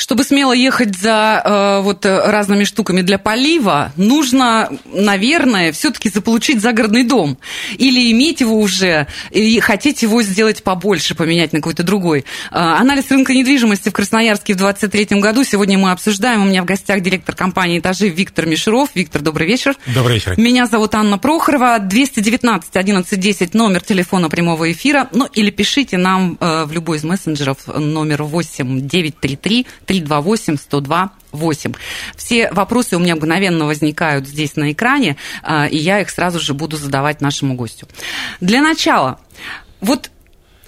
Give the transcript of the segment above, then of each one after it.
Чтобы смело ехать за э, вот э, разными штуками для полива, нужно, наверное, все-таки заполучить загородный дом. Или иметь его уже, и хотеть его сделать побольше, поменять на какой-то другой. Э, анализ рынка недвижимости в Красноярске в 2023 году сегодня мы обсуждаем. У меня в гостях директор компании «Этажи» Виктор Мишеров. Виктор, добрый вечер. Добрый вечер. Меня зовут Анна Прохорова. 219 11 10 номер телефона прямого эфира. Ну, или пишите нам э, в любой из мессенджеров номер 8 933 328 102 8. Все вопросы у меня мгновенно возникают здесь на экране, э, и я их сразу же буду задавать нашему гостю. Для начала, вот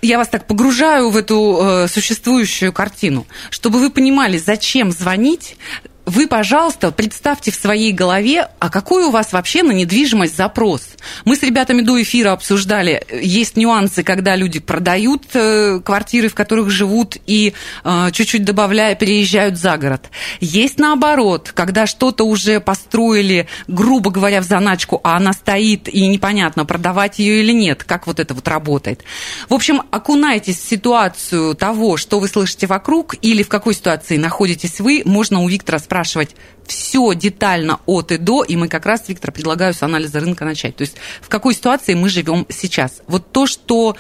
я вас так погружаю в эту э, существующую картину, чтобы вы понимали, зачем звонить, вы, пожалуйста, представьте в своей голове, а какой у вас вообще на недвижимость запрос. Мы с ребятами до эфира обсуждали, есть нюансы, когда люди продают э, квартиры, в которых живут, и э, чуть-чуть добавляя, переезжают за город. Есть наоборот, когда что-то уже построили, грубо говоря, в заначку, а она стоит, и непонятно, продавать ее или нет, как вот это вот работает. В общем, окунайтесь в ситуацию того, что вы слышите вокруг, или в какой ситуации находитесь вы, можно у Виктора спрашивать все детально от и до, и мы как раз, Виктор, предлагаю с анализа рынка начать. То есть в какой ситуации мы живем сейчас. Вот то, что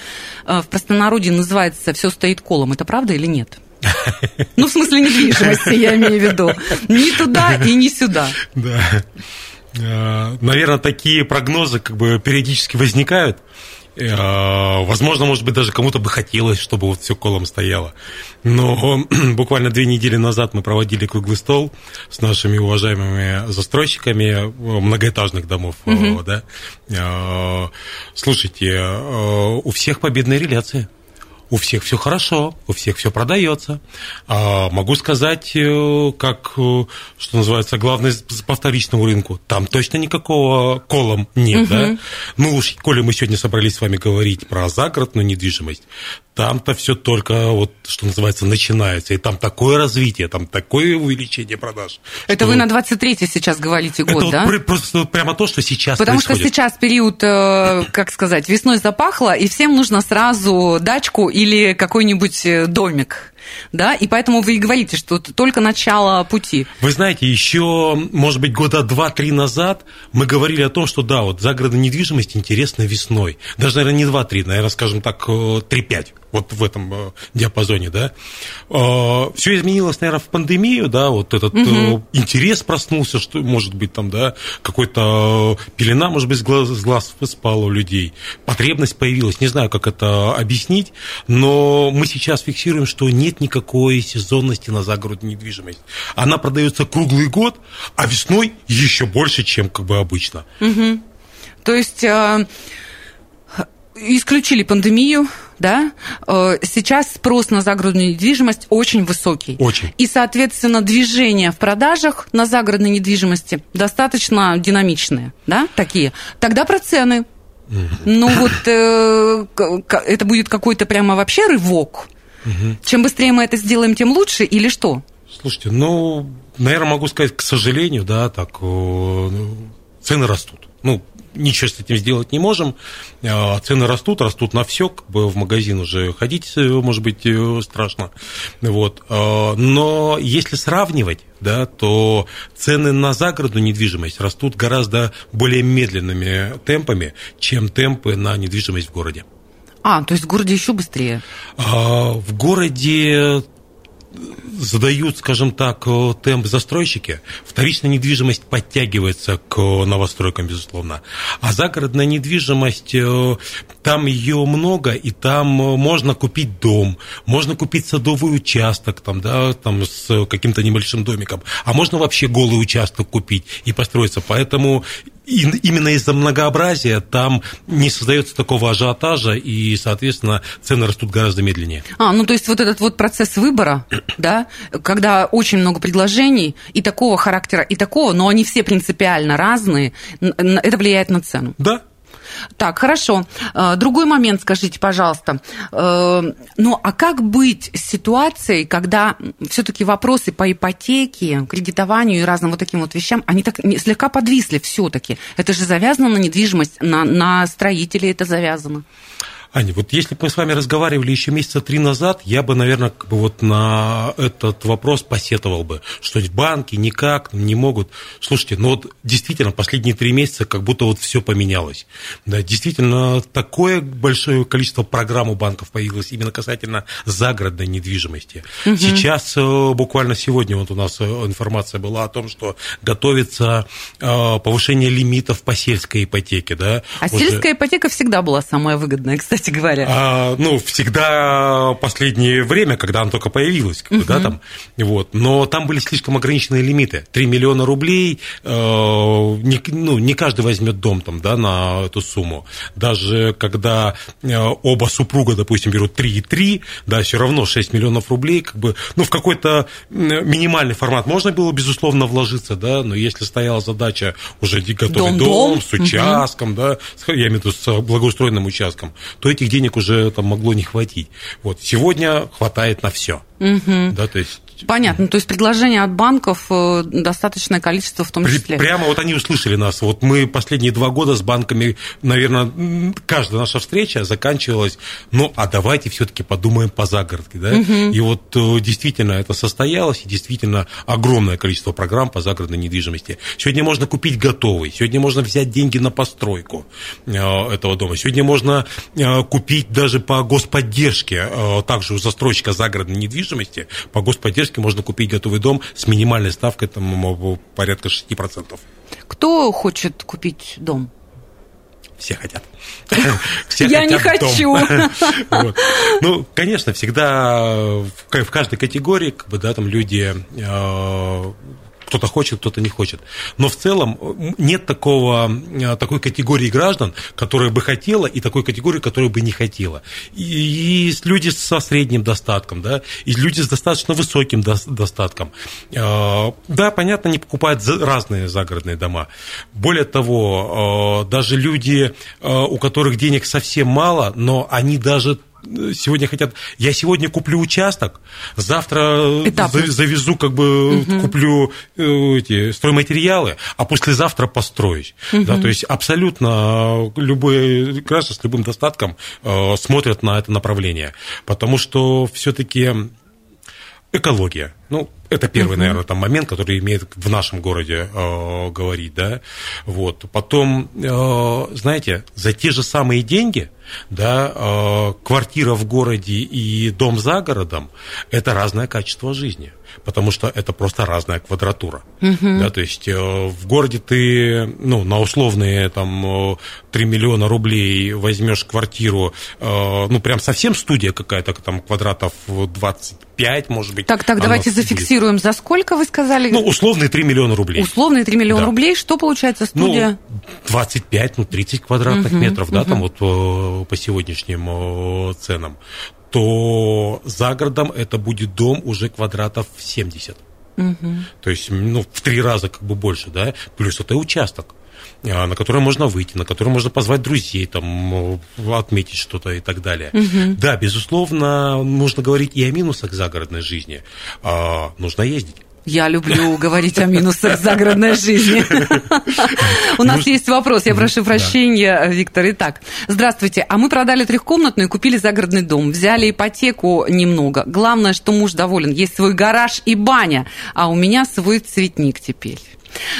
э, в простонародье называется «все стоит колом», это правда или нет? Ну, в смысле недвижимости, я имею в виду. Ни туда и ни сюда. Да. Э, Наверное, такие прогнозы как бы периодически возникают. Э, Возможно, может быть, даже кому-то бы хотелось, чтобы вот все колом стояло. Но буквально две недели назад мы проводили круглый стол с нашими уважаемыми застройщиками э, многоэтажных домов. Мгм. Да? Э, Слушайте, э, у всех победные реляции. У всех все хорошо, у всех все продается. А, могу сказать, э, как, э, что называется, главное по вторичному рынку. Там точно никакого колом нет, да? Ну уж, коли мы сегодня собрались с вами говорить про загородную недвижимость, там-то все только, вот, что называется, начинается. И там такое развитие, там такое увеличение продаж. Это что вы на 23-й сейчас говорите это год, вот да? пр- просто вот прямо то, что сейчас Потому что происходит. сейчас период, э, как сказать, весной запахло, и всем нужно сразу дачку или какой-нибудь э, домик. Да, и поэтому вы и говорите, что это только начало пути. Вы знаете, еще, может быть, года два-три назад мы говорили о том, что да, вот загородная недвижимость интересна весной. Даже, наверное, не два-три, наверное, скажем так, э, три-пять. Вот в этом э, диапазоне, да. Все изменилось, наверное, в пандемию, да, вот этот э, интерес проснулся, что, может быть, там, да, какой-то э, пелена, может быть, с глаз, с глаз спала у людей. Потребность появилась, не знаю, как это объяснить, но мы сейчас фиксируем, что нет никакой сезонности на загородную недвижимость. Она продается круглый год, а весной еще больше, чем как бы обычно. То есть э, исключили пандемию, да, э, сейчас спрос на загородную недвижимость очень высокий. Очень. И, соответственно, движения в продажах на загородной недвижимости достаточно динамичные, да, такие. Тогда про цены. Ну вот э, это будет какой-то прямо вообще рывок. Чем быстрее мы это сделаем, тем лучше или что? Слушайте, ну, наверное, могу сказать, к сожалению, да, так, э, цены растут. Ну, ничего с этим сделать не можем. А, Цены растут, растут на все, как бы в магазин уже ходить, э, может быть, э, страшно. Вот. А, Но если сравнивать, да, то цены на загородную недвижимость растут гораздо более медленными темпами, чем темпы на недвижимость в городе. А, то есть в городе еще быстрее. А, В городе задают, скажем так, э, темп застройщики. Вторичная недвижимость подтягивается к новостройкам, безусловно. А загородная недвижимость, э, там ее много, и там э, можно купить дом, можно купить садовый участок там, да, там с каким-то небольшим домиком, а можно вообще голый участок купить и построиться. Поэтому именно из-за многообразия там не создается такого ажиотажа, и, соответственно, цены растут гораздо медленнее. А, ну то есть вот этот вот процесс выбора, да, когда очень много предложений и такого характера, и такого, но они все принципиально разные, это влияет на цену. Да, так, хорошо. Э, другой момент, скажите, пожалуйста. Э, ну, а как быть с ситуацией, когда все-таки вопросы по ипотеке, кредитованию и разным вот таким вот вещам, они так слегка подвисли все-таки? Это же завязано на недвижимость, на, на строителей это завязано. Аня, вот если бы мы с вами разговаривали еще месяца три назад, я бы, наверное, как бы вот на этот вопрос посетовал бы, что банки никак не могут. Слушайте, ну вот действительно последние три месяца как будто вот все поменялось. Да, действительно, такое большое количество программ у банков появилось именно касательно загородной недвижимости. Угу. Сейчас, э, буквально сегодня вот у нас э, информация была о том, что готовится э, повышение лимитов по сельской ипотеке. Да? А Уже... сельская ипотека всегда была самая выгодная, кстати кстати говоря? А, ну, всегда последнее время, когда она только появилась, как бы, да, там, вот, но там были слишком ограниченные лимиты. 3 миллиона рублей, э, не, ну, не каждый возьмет дом там, да, на эту сумму. Даже когда э, оба супруга, допустим, берут 3,3, да, все равно 6 миллионов рублей, как бы, ну, в какой-то минимальный формат можно было, безусловно, вложиться, да, но если стояла задача уже готовый дом, дом, дом с участком, угу. да, я имею в виду с благоустроенным участком, то этих денег уже там могло не хватить. Вот. Сегодня хватает на все. Угу. Да, то есть Понятно, то есть предложения от банков э, достаточное количество в том числе. Прямо вот они услышали нас. Вот мы последние два года с банками, наверное, каждая наша встреча заканчивалась, ну, а давайте все-таки подумаем по загородке, да? Угу. И вот э, действительно это состоялось, и действительно огромное количество программ по загородной недвижимости. Сегодня можно купить готовый, сегодня можно взять деньги на постройку э, этого дома, сегодня можно купить даже по господдержке, также у застройщика загородной недвижимости, по господдержке практически можно купить готовый дом с минимальной ставкой там, порядка 6%. Кто хочет купить дом? все хотят. Все Я не хочу. вот. Ну, конечно, всегда в каждой категории, как бы, да, там люди э, кто-то хочет, кто-то не хочет. Но в целом нет такого, э, такой категории граждан, которая бы хотела, и такой категории, которая бы не хотела. И есть люди со средним достатком, да, и люди с достаточно высоким достатком. Э, да, понятно, они покупают разные загородные дома. Более того, э, даже люди, у которых денег совсем мало, но они даже сегодня хотят, я сегодня куплю участок, завтра Этапы. завезу, как бы угу. куплю э, эти стройматериалы, а послезавтра построюсь. Угу. Да, то есть абсолютно любой граждан с любым достатком э, смотрят на это направление, потому что все-таки экология. Ну, это первый, наверное, там момент, который имеет в нашем городе э, говорить, да. Вот. Потом, э, знаете, за те же самые деньги, да, э, квартира в городе и дом за городом – это разное качество жизни потому что это просто разная квадратура. Угу. Да, то есть э, в городе ты ну, на условные там, 3 миллиона рублей возьмешь квартиру, э, ну, прям совсем студия какая-то, там квадратов 25, может быть. Так, так, давайте зафиксируем. За сколько вы сказали? Ну, условные 3 миллиона рублей. Условные 3 миллиона да. рублей. Что получается студия? Ну, 25, ну, 30 квадратных угу, метров, угу. да, там вот по сегодняшним ценам то за городом это будет дом уже квадратов 70. Угу. То есть, ну, в три раза как бы больше, да, плюс это участок а, на который можно выйти, на который можно позвать друзей, там, отметить что-то и так далее. Угу. Да, безусловно, нужно говорить и о минусах загородной жизни. А, нужно ездить. Я люблю говорить о минусах загородной жизни. У нас есть вопрос, я прошу прощения, Виктор. Итак, здравствуйте. А мы продали трехкомнатную и купили загородный дом. Взяли ипотеку немного. Главное, что муж доволен. Есть свой гараж и баня, а у меня свой цветник теперь.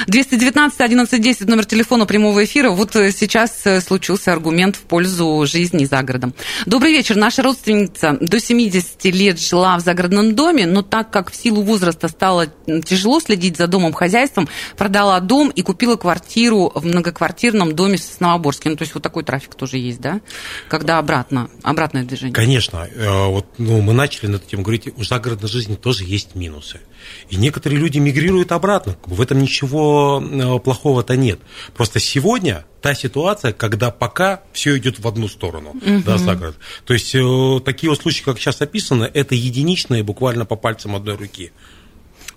219 1110 номер телефона прямого эфира. Вот э, сейчас э, случился аргумент в пользу жизни за городом. Добрый вечер. Наша родственница до 70 лет жила в загородном доме, но так как в силу возраста стало тяжело следить за домом хозяйством, продала дом и купила квартиру в многоквартирном доме в Сосновоборске. Ну, то есть вот такой трафик тоже есть, да? Когда обратно, обратное движение. Конечно. Э, вот, ну, мы начали над этим говорить, у загородной жизни тоже есть минусы. И некоторые люди мигрируют обратно. В этом ничего э, плохого-то нет. Просто сегодня та ситуация, когда пока все идет в одну сторону, угу. да, за город. То есть э, такие вот случаи, как сейчас описано, это единичные, буквально по пальцам одной руки.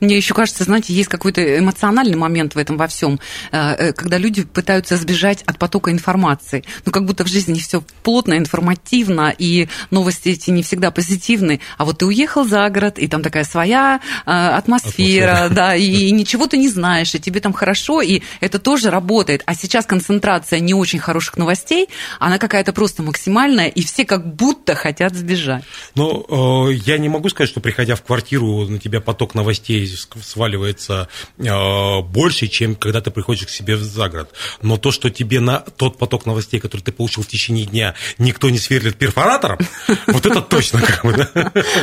Мне еще кажется, знаете, есть какой-то эмоциональный момент в этом во всем, э, э, когда люди пытаются сбежать от потока информации. Ну, как будто в жизни все плотно, информативно, и новости эти не всегда позитивны. А вот ты уехал за город, и там такая своя э, атмосфера, атмосфера. да, и ничего ты не знаешь, и тебе там хорошо, и это тоже работает. А сейчас концентрация не очень хороших новостей, она какая-то просто максимальная, и все как будто хотят сбежать. Ну, я не могу сказать, что приходя в квартиру, на тебя поток новостей сваливается э, больше, чем когда ты приходишь к себе в загород. Но то, что тебе на тот поток новостей, который ты получил в течение дня, никто не сверлит перфоратором, вот это точно как бы,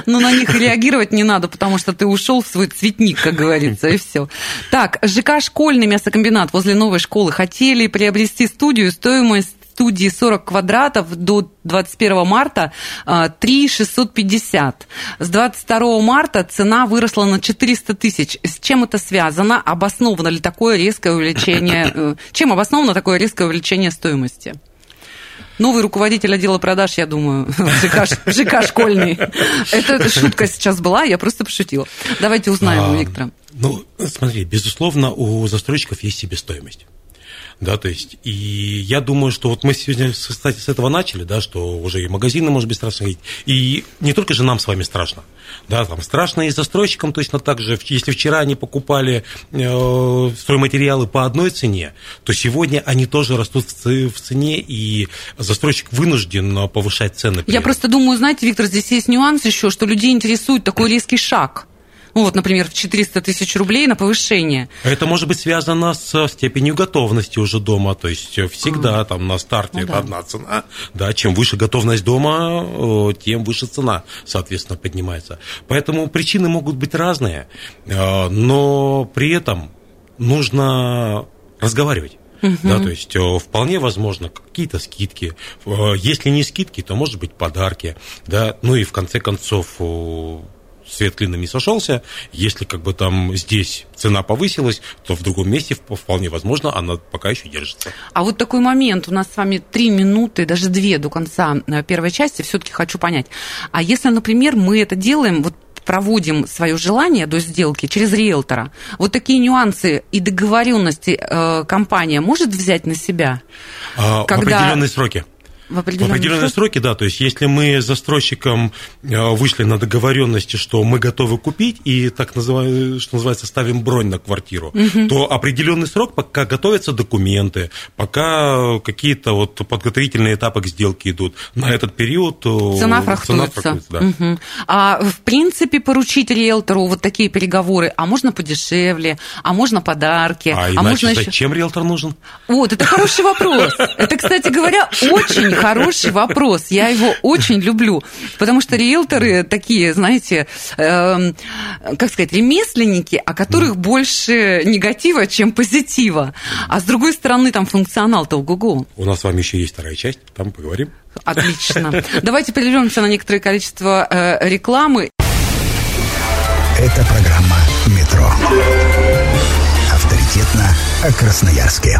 Ну, на них реагировать не надо, потому что ты ушел в свой цветник, как говорится, и все. Так, ЖК «Школьный мясокомбинат» возле новой школы хотели приобрести студию, стоимость студии 40 квадратов до 21 марта 3 650. С 22 марта цена выросла на 400 тысяч. С чем это связано? Обосновано ли такое резкое увеличение? Э, чем обосновано такое резкое увеличение стоимости? Новый руководитель отдела продаж, я думаю, ЖК, ЖК школьный. Это шутка сейчас была, я просто пошутила. Давайте узнаем у а, Виктора. Ну, смотри, безусловно, у застройщиков есть себестоимость да, то есть, и я думаю, что вот мы сегодня, кстати, с этого начали, да, что уже и магазины, может быть, страшно ходить, и не только же нам с вами страшно, да, там страшно и застройщикам точно так же, если вчера они покупали э, стройматериалы по одной цене, то сегодня они тоже растут в цене, и застройщик вынужден повышать цены. Я просто думаю, знаете, Виктор, здесь есть нюанс еще, что людей интересует такой резкий шаг – ну вот, например, в 400 тысяч рублей на повышение. Это может быть связано с степенью готовности уже дома, то есть всегда а. там на старте ну, да. одна цена, да, чем выше готовность дома, тем выше цена, соответственно, поднимается. Поэтому причины могут быть разные, э, но при этом нужно разговаривать. Угу. Да, то есть вполне возможно какие-то скидки. Если не скидки, то может быть подарки. Да, ну и в конце концов свет клином не сошелся. Если как бы там здесь цена повысилась, то в другом месте вполне возможно она пока еще держится. А вот такой момент, у нас с вами три минуты, даже две до конца э, первой части, все-таки хочу понять. А если, например, мы это делаем, вот проводим свое желание до сделки через риэлтора, вот такие нюансы и договоренности э, компания может взять на себя? А, когда... В определенные сроки. В определенные, в определенные сроки, да. То есть, если мы с застройщиком э, вышли на договоренности, что мы готовы купить, и так называемый, что называется, ставим бронь на квартиру, угу. то определенный срок, пока готовятся документы, пока какие-то вот подготовительные этапы к сделке идут, на этот период э, цена фрахтуется. Цена фрахтуется да. угу. А в принципе поручить риэлтору вот такие переговоры, а можно подешевле, а можно подарки, а, а можно еще... зачем риэлтор нужен? Вот, это хороший вопрос. Это, кстати говоря, очень хороший вопрос. Я его очень люблю. Потому что риэлторы такие, знаете, э, как сказать, ремесленники, о которых больше негатива, чем позитива. А с другой стороны, там функционал-то Google. У нас с вами еще есть вторая часть, там поговорим. Отлично. Давайте прервемся на некоторое количество э, рекламы. Это программа «Метро». Авторитетно о Красноярске.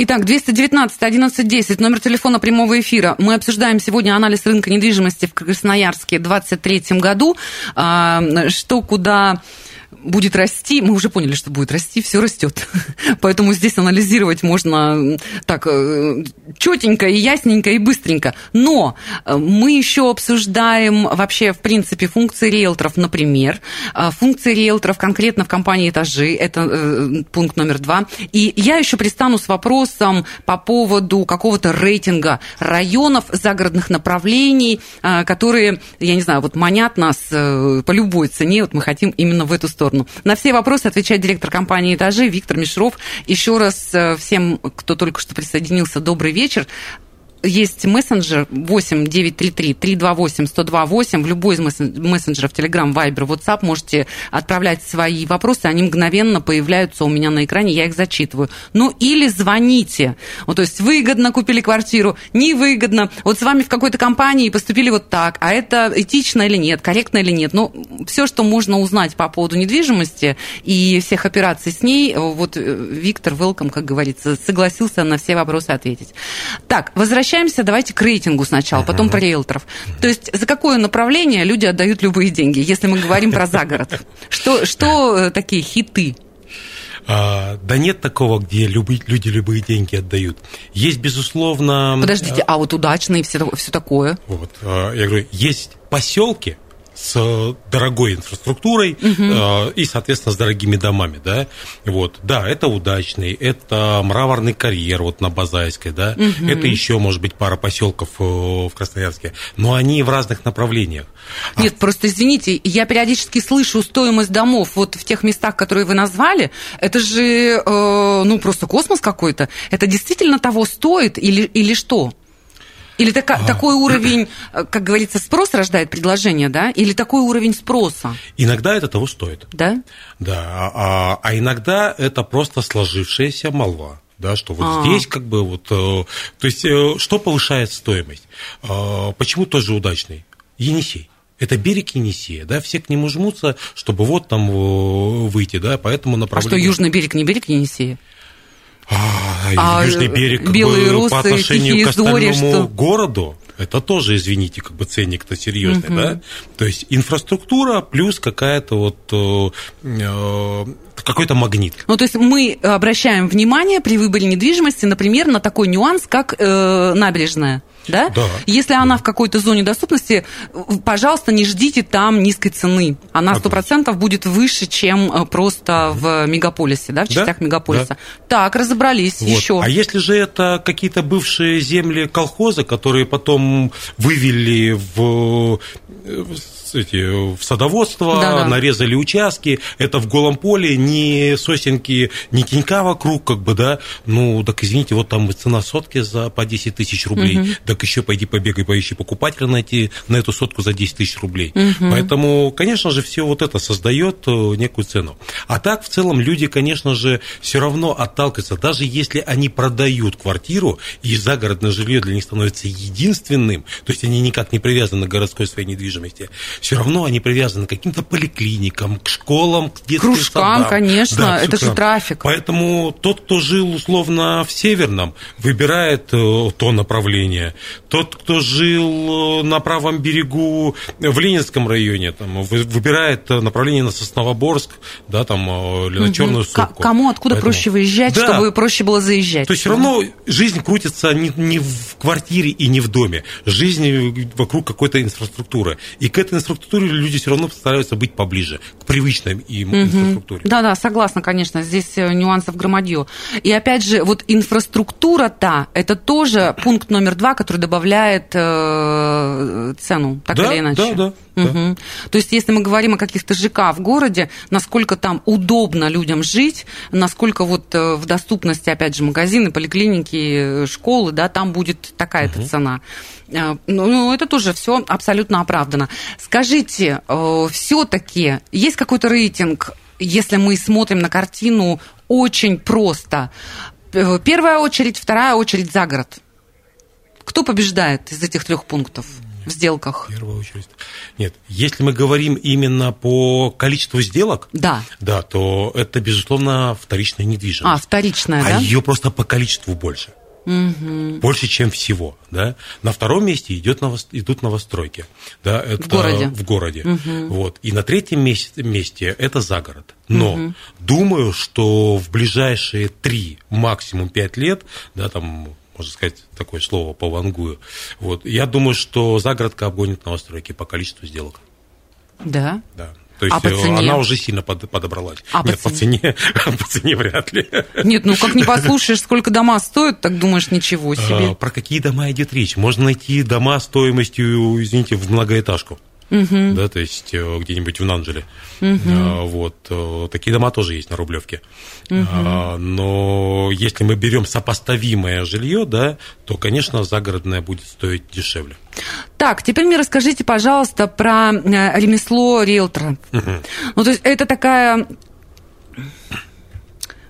Итак, 219 1110, номер телефона прямого эфира. Мы обсуждаем сегодня анализ рынка недвижимости в Красноярске в 2023 году. А, что, куда будет расти, мы уже поняли, что будет расти, все растет. Поэтому здесь анализировать можно так э, четенько и ясненько и быстренько. Но э, мы еще обсуждаем вообще, в принципе, функции риэлторов, например, э, функции риэлторов конкретно в компании «Этажи», это пункт номер два. И я еще пристану с вопросом по поводу какого-то рейтинга районов, загородных направлений, которые, я не знаю, вот манят нас по любой цене, вот мы хотим именно в эту сторону сторону. На все вопросы отвечает директор компании «Этажи» Виктор Мишров. Еще раз э, всем, кто только что присоединился, добрый вечер. Есть мессенджер 8 933 328 1028. В любой из мессенджеров Telegram, Viber, WhatsApp можете отправлять свои вопросы. Они мгновенно появляются у меня на экране, я их зачитываю. Ну, или звоните. Вот, то есть выгодно купили квартиру, невыгодно. Вот с вами в какой-то компании поступили вот так. А это этично или нет, корректно или нет. Ну, все, что можно узнать по поводу недвижимости и всех операций с ней, вот э, Виктор Велком, как говорится, согласился на все вопросы ответить. Так, возвращаемся, давайте к рейтингу сначала, потом про риэлторов. То есть за какое направление люди отдают любые деньги, если мы говорим про загород? Что, что э, такие хиты? А, да нет такого, где люди любые деньги отдают. Есть, безусловно... Подождите, а вот удачные все, все такое? Вот, а, я говорю, есть поселки, с дорогой инфраструктурой угу. и, соответственно, с дорогими домами, да, вот, да, это удачный, это мраморный карьер вот на Базайской, да, угу. это еще, может быть, пара поселков э, в Красноярске, но они в разных направлениях. А Нет, а... просто извините, я периодически слышу стоимость домов вот в тех местах, которые вы назвали, это же, э, ну, просто космос какой-то, это действительно того стоит или, или что? Или така, а. такой уровень, э, как говорится, спрос рождает предложение, да? Или такой уровень спроса? Иногда это того стоит. Да? Да. А, а иногда это просто сложившаяся молва да, что вот А-а-а. здесь как бы вот, э, то есть э, что повышает стоимость? Почему тоже удачный? Енисей. Это берег Енисея, да, все к нему жмутся, чтобы вот там выйти, да, поэтому направление... А что, южный берег не берег Енисея? А, а южный берег белые русы, по отношению к остальному что... городу, это тоже, извините, как бы ценник-то серьезный, угу. да? То есть инфраструктура плюс какая-то вот э, э, какой-то магнит. Ну, то есть мы обращаем внимание при выборе недвижимости, например, на такой нюанс, как э, набережная да? Да. Если она в какой-то зоне доступности, пожалуйста, не ждите там низкой цены. Она сто процентов будет выше, чем э, просто в мегаполисе, да, в частях да? мегаполиса. Да. Так, разобрались. Вот. Еще. А если же это какие-то бывшие земли колхоза, которые потом вывели в э, эти, в садоводство, да, да. нарезали участки, это в голом поле, ни сосенки, ни тенька вокруг, как бы, да, ну, так извините, вот там цена сотки за по 10 тысяч рублей, угу. так еще пойди побегай, поищи покупателя найти на эту сотку за 10 тысяч рублей. Угу. Поэтому, конечно же, все вот это создает э, некую цену. А так, в целом, люди, конечно же, все равно отталкиваются, даже если они продают квартиру, и загородное жилье для них становится единственным, то есть они никак не привязаны к городской своей недвижимости, все равно они привязаны к каким-то поликлиникам, к школам, к детским Кружкам, садам. конечно, да, это же трафик. Поэтому тот, кто жил условно в Северном, выбирает э, то направление. Тот, кто жил э, на правом берегу в Ленинском районе, там, выбирает направление на Сосновоборск, да, там, э, или на угу. Черную Сопку. Кому откуда Поэтому... проще выезжать, да. чтобы проще было заезжать? То есть все равно жизнь крутится не, не в квартире и не в доме. Жизнь вокруг какой-то инфраструктуры. И к этой инфраструктуре люди все равно стараются быть поближе, к привычной им угу. инфраструктуре. Да-да, согласна, конечно, здесь э, нюансов громадье. И опять же, вот инфраструктура-то, это тоже пункт номер два, который добавляет э, цену, так да, или иначе. Да, да. Угу. Да. То есть, если мы говорим о каких-то ЖК в городе, насколько там удобно людям жить, насколько вот э, в доступности, опять же, магазины, поликлиники, школы, да, там будет такая-то угу. цена. Э, ну, ну, это тоже все абсолютно оправдано. Скажите, э, все-таки есть какой-то рейтинг, если мы смотрим на картину очень просто? Первая очередь, вторая очередь за город. Кто побеждает из этих трех пунктов? в сделках? В первую очередь. Нет, если мы говорим именно по количеству сделок, да, да то это, безусловно, вторичная недвижимость. А, вторичная, а да? А ее просто по количеству больше. Угу. Больше, чем всего. Да? На втором месте идет ново... идут новостройки. Да? Это в городе. В городе. Угу. Вот. И на третьем месте, месте это загород. Но угу. думаю, что в ближайшие три, максимум пять лет, да, там можно сказать такое слово по вангую. Вот. Я думаю, что загородка обгонит новостройки по количеству сделок. Да? Да. То есть а по цене? она уже сильно под, подобралась. А Нет, по цене? по цене, по цене вряд ли. Нет, ну как не послушаешь, сколько дома стоят, так думаешь, ничего себе. А, про какие дома идет речь? Можно найти дома стоимостью, извините, в многоэтажку. Угу. да, то есть э, где-нибудь в Нанджеле. Угу. Вот. Э, такие дома тоже есть на Рублевке. Угу. Но если мы берем сопоставимое жилье, да, то, конечно, загородное будет стоить дешевле. Так, теперь мне расскажите, пожалуйста, про ремесло риэлтора. Угу. Ну, то есть это такая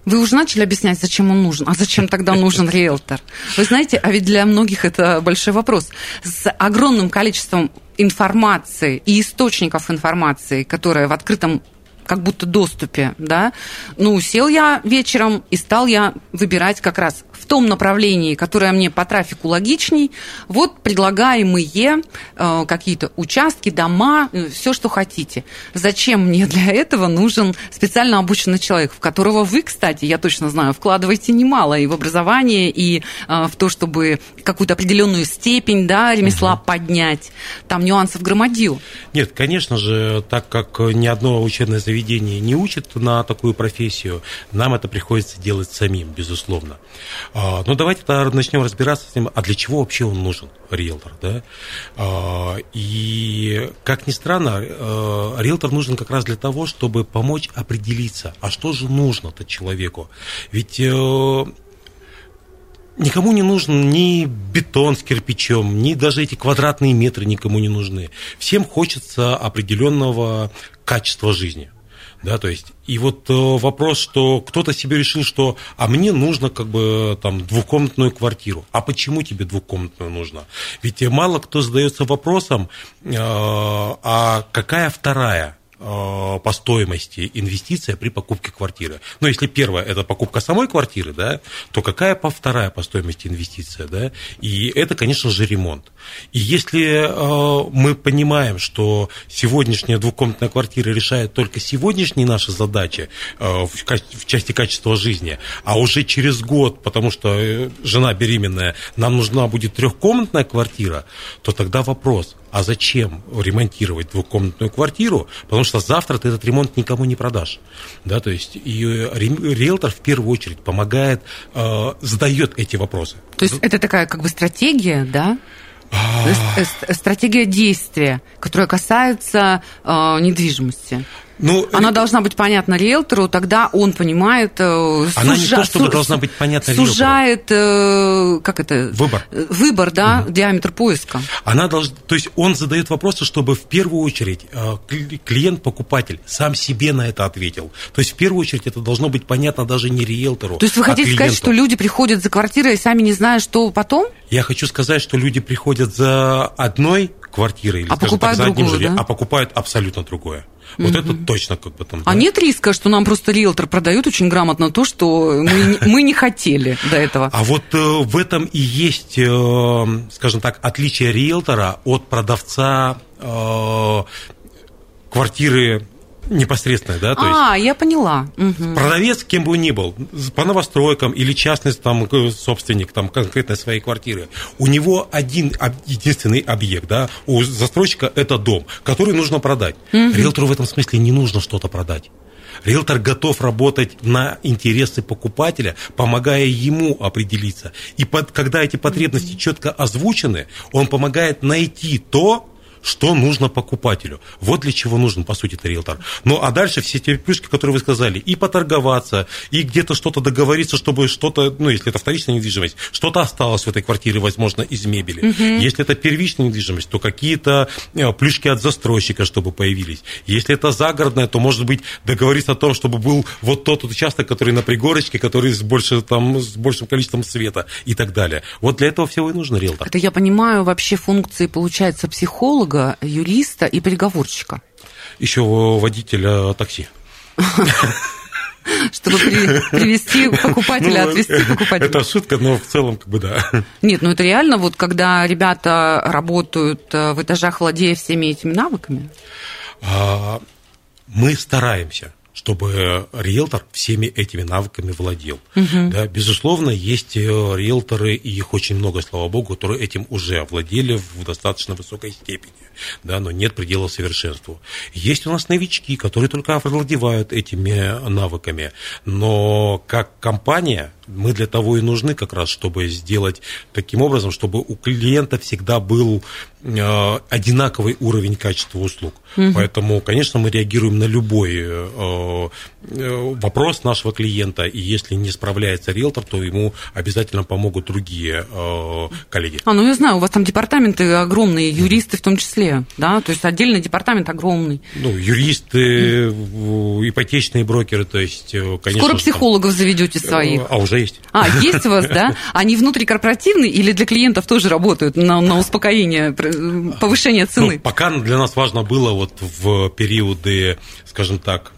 вы уже начали объяснять, зачем он нужен, а зачем тогда нужен риэлтор? Вы знаете, а ведь для многих это большой вопрос. С огромным количеством информации и источников информации, которая в открытом как будто доступе, да, ну, сел я вечером и стал я выбирать как раз том направлении, которое мне по трафику логичней, вот предлагаемые э, какие-то участки, дома, э, все, что хотите. Зачем мне для этого нужен специально обученный человек, в которого вы, кстати, я точно знаю, вкладываете немало и в образование, и э, в то, чтобы какую-то определенную степень да, ремесла угу. поднять. Там нюансов громадил. Нет, конечно же, так как ни одно учебное заведение не учит на такую профессию, нам это приходится делать самим, безусловно. А, ну, давайте тогда начнем разбираться с ним, а для чего вообще он нужен, риэлтор, да? А, и, как ни странно, э, риэлтор нужен как раз для того, чтобы помочь определиться, а что же нужно-то человеку? Ведь э, никому не нужен ни бетон с кирпичом, ни даже эти квадратные метры никому не нужны. Всем хочется определенного качества жизни. Да, то есть, и вот э, вопрос, что кто-то себе решил, что, а мне нужно как бы там двухкомнатную квартиру. А почему тебе двухкомнатную нужно? Ведь мало кто задается вопросом, э, а какая вторая? Э, по стоимости инвестиция при покупке квартиры. Но если первая – это покупка самой квартиры, да, то какая по вторая по стоимости инвестиция? Да? И это, конечно же, ремонт. И если э, мы понимаем, что сегодняшняя двухкомнатная квартира решает только сегодняшние наши задачи э, в, в части качества жизни, а уже через год, потому что э, жена беременная, нам нужна будет трехкомнатная квартира, то тогда вопрос – а зачем ремонтировать двухкомнатную квартиру? Потому что завтра ты этот ремонт никому не продашь. Да, то есть и риэлтор в первую очередь помогает, э, задает эти вопросы. То есть это такая как бы стратегия, да? А. Стратегия действия, которая касается э, недвижимости. Ну, она должна быть понятна риэлтору, тогда он понимает... Э, она сужа... не то, чтобы су... должна быть понятна сужает, риэлтору. Сужает, как это? Выбор. Выбор, да, угу. диаметр поиска. Она должна... То есть он задает вопросы, чтобы в первую очередь э, клиент-покупатель сам себе на это ответил. То есть в первую очередь это должно быть понятно даже не риэлтору, То есть вы а хотите клиенту. сказать, что люди приходят за квартирой и сами не знают, что потом? Я хочу сказать, что люди приходят за одной квартирой, или, а скажем так, за одним другую, жильем, да? а покупают абсолютно другое. Вот угу. это точно как бы там. А да? нет риска, что нам просто риэлтор продают очень грамотно то, что мы, мы не хотели до этого. А вот э, в этом и есть, э, скажем так, отличие риэлтора от продавца э, квартиры непосредственное, да, то а, есть. я поняла. Угу. Продавец, кем бы он ни был, по новостройкам или частный там собственник там конкретной своей квартиры, у него один единственный объект, да, у застройщика это дом, который нужно продать. Угу. Риэлтору в этом смысле не нужно что-то продать. Риэлтор готов работать на интересы покупателя, помогая ему определиться. И под, когда эти потребности четко озвучены, он помогает найти то, что нужно покупателю. Вот для чего нужен, по сути, это риэлтор. Ну, а дальше все те плюшки, которые вы сказали, и поторговаться, и где-то что-то договориться, чтобы что-то, ну, если это вторичная недвижимость, что-то осталось в этой квартире, возможно, из мебели. Угу. Если это первичная недвижимость, то какие-то э, плюшки от застройщика, чтобы появились. Если это загородная, то, может быть, договориться о том, чтобы был вот тот участок, который на пригорочке, который с, больше, там, с большим количеством света и так далее. Вот для этого всего и нужен риэлтор. Это я понимаю вообще функции, получается, психолога, психолога, юриста и переговорщика. Еще водителя такси. чтобы привести покупателя, ну, отвести покупателя. Это шутка, но в целом как бы да. Нет, ну это реально, вот когда ребята работают э, в этажах, владея всеми этими навыками. А, мы стараемся чтобы риэлтор всеми этими навыками владел. Угу. Да, безусловно, есть э, риэлторы, и их очень много, слава богу, которые этим уже овладели в достаточно высокой степени, да, но нет предела совершенству. Есть у нас новички, которые только овладевают этими навыками, но как компания мы для того и нужны как раз, чтобы сделать таким образом, чтобы у клиента всегда был э, одинаковый уровень качества услуг. Угу. Поэтому, конечно, мы реагируем на любой э, э, вопрос нашего клиента, и если не справляется риэлтор, то ему обязательно помогут другие э, коллеги. А, ну я знаю, у вас там департаменты огромные, юристы в том числе, да, то есть отдельный департамент огромный. Ну, юристы, ипотечные брокеры, то есть, конечно. Скоро психологов заведете своих. А уже есть. А, есть у вас, да? Они внутрикорпоративные или для клиентов тоже работают на, на успокоение, повышение цены? Ну, пока для нас важно было вот в периоды, скажем так, Э,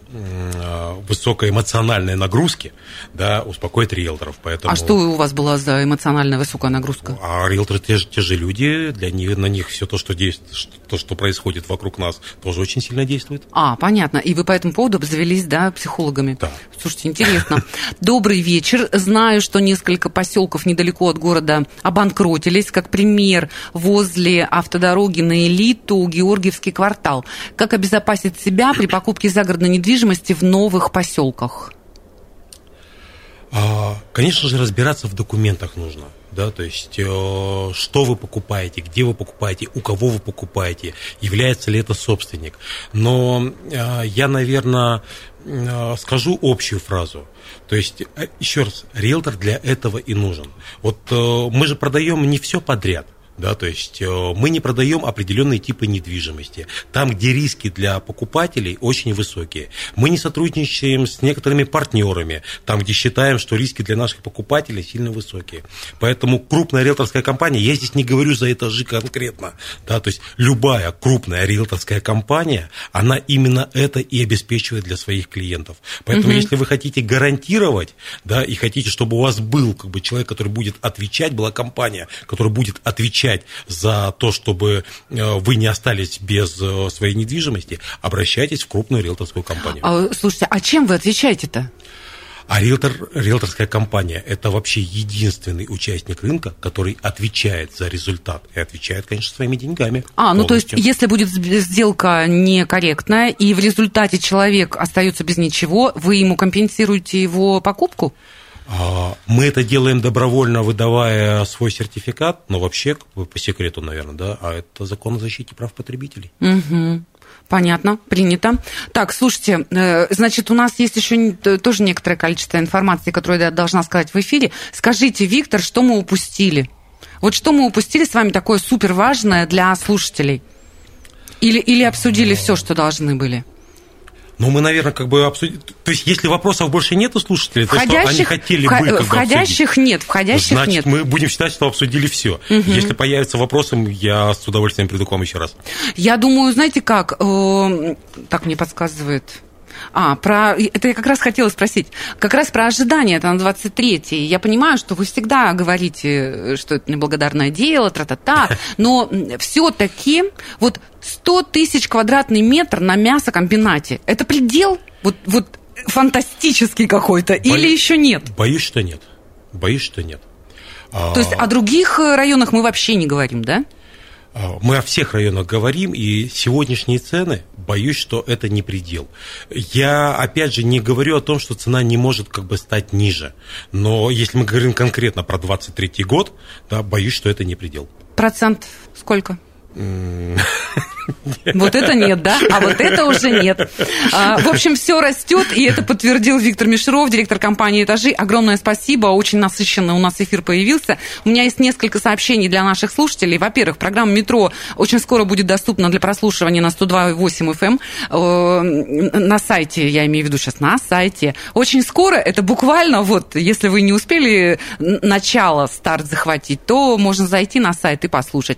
высокой эмоциональной нагрузки, да, успокоить риэлторов. Поэтому... А что у вас была за эмоциональная высокая нагрузка? А риэлторы те же, те же люди, для них, на них все то, что действует, то, что происходит вокруг нас, тоже очень сильно действует. А, понятно. И вы по этому поводу обзавелись, да, психологами? Да. Слушайте, интересно. Добрый вечер. Знаю, что несколько поселков недалеко от города обанкротились. Как пример, возле автодороги на элиту Георгиевский квартал. Как обезопасить себя при покупке загородной недвижимости недвижимости в новых поселках? А, конечно же, разбираться в документах нужно. Да, то есть, э, что вы покупаете, где вы покупаете, у кого вы покупаете, является ли это собственник. Но э, я, наверное, э, скажу общую фразу. То есть, еще раз, риэлтор для этого и нужен. Вот мы же продаем не все подряд – да, то есть э, мы не продаем определенные типы недвижимости. Там, где риски для покупателей очень высокие. Мы не сотрудничаем с некоторыми партнерами, там, где считаем, что риски для наших покупателей сильно высокие. Поэтому крупная риэлторская компания, я здесь не говорю за этажи конкретно, да, то есть любая крупная риэлторская компания, она именно это и обеспечивает для своих клиентов. Поэтому, угу. если вы хотите гарантировать, да, и хотите, чтобы у вас был как бы человек, который будет отвечать, была компания, которая будет отвечать отвечать за то, чтобы э, вы не остались без э, своей недвижимости, обращайтесь в крупную риэлторскую компанию. А, слушайте, а чем вы отвечаете-то? А риэлтор, риэлторская компания – это вообще единственный участник рынка, который отвечает за результат и отвечает, конечно, своими деньгами. А, ну то есть, если будет сделка некорректная, и в результате человек остается без ничего, вы ему компенсируете его покупку? А, мы это делаем добровольно, выдавая свой сертификат, но вообще, по секрету, наверное, да, а это закон о защите прав потребителей. Угу. Понятно, принято. Так, слушайте, э, значит, у нас есть еще тоже некоторое количество информации, которую я должна сказать в эфире. Скажите, Виктор, что мы упустили? Вот что мы упустили с вами такое супер важное для слушателей? Или, или обсудили все, что должны были? Ну, мы, наверное, как бы обсудим. То есть, если вопросов больше нет у слушателей, то что они хотели бы как Входящих обсудить. нет, входящих Значит, нет. мы будем считать, что обсудили все. Угу. Если появятся вопросы, я с удовольствием приду к вам еще раз. Я думаю, знаете как, э, так мне подсказывает а, про... Это я как раз хотела спросить. Как раз про ожидания, это на 23-й. Я понимаю, что вы всегда говорите, что это неблагодарное дело, тра-та-та, но все-таки вот 100 тысяч квадратный метр на мясокомбинате, это предел? Вот, вот фантастический какой-то Бо... или еще нет? Боюсь, что нет. Боюсь, что нет. То есть о других районах мы вообще не говорим, да? А, мы о всех районах говорим, и сегодняшние цены, боюсь, что это не предел. Я, опять же, не говорю о том, что цена не может как бы стать ниже. Но если мы говорим конкретно про 23 год, да, боюсь, что это не предел. Процент сколько? Вот это нет, да? А вот это уже нет. А, в общем, все растет, и это подтвердил Виктор Мишеров, директор компании «Этажи». Огромное спасибо, очень насыщенно у нас эфир появился. У меня есть несколько сообщений для наших слушателей. Во-первых, программа «Метро» очень скоро будет доступна для прослушивания на 102.8 FM эм. э, на сайте, я имею в виду сейчас на сайте. Очень скоро, это буквально вот, если вы не успели начало, старт захватить, то можно зайти на сайт и послушать.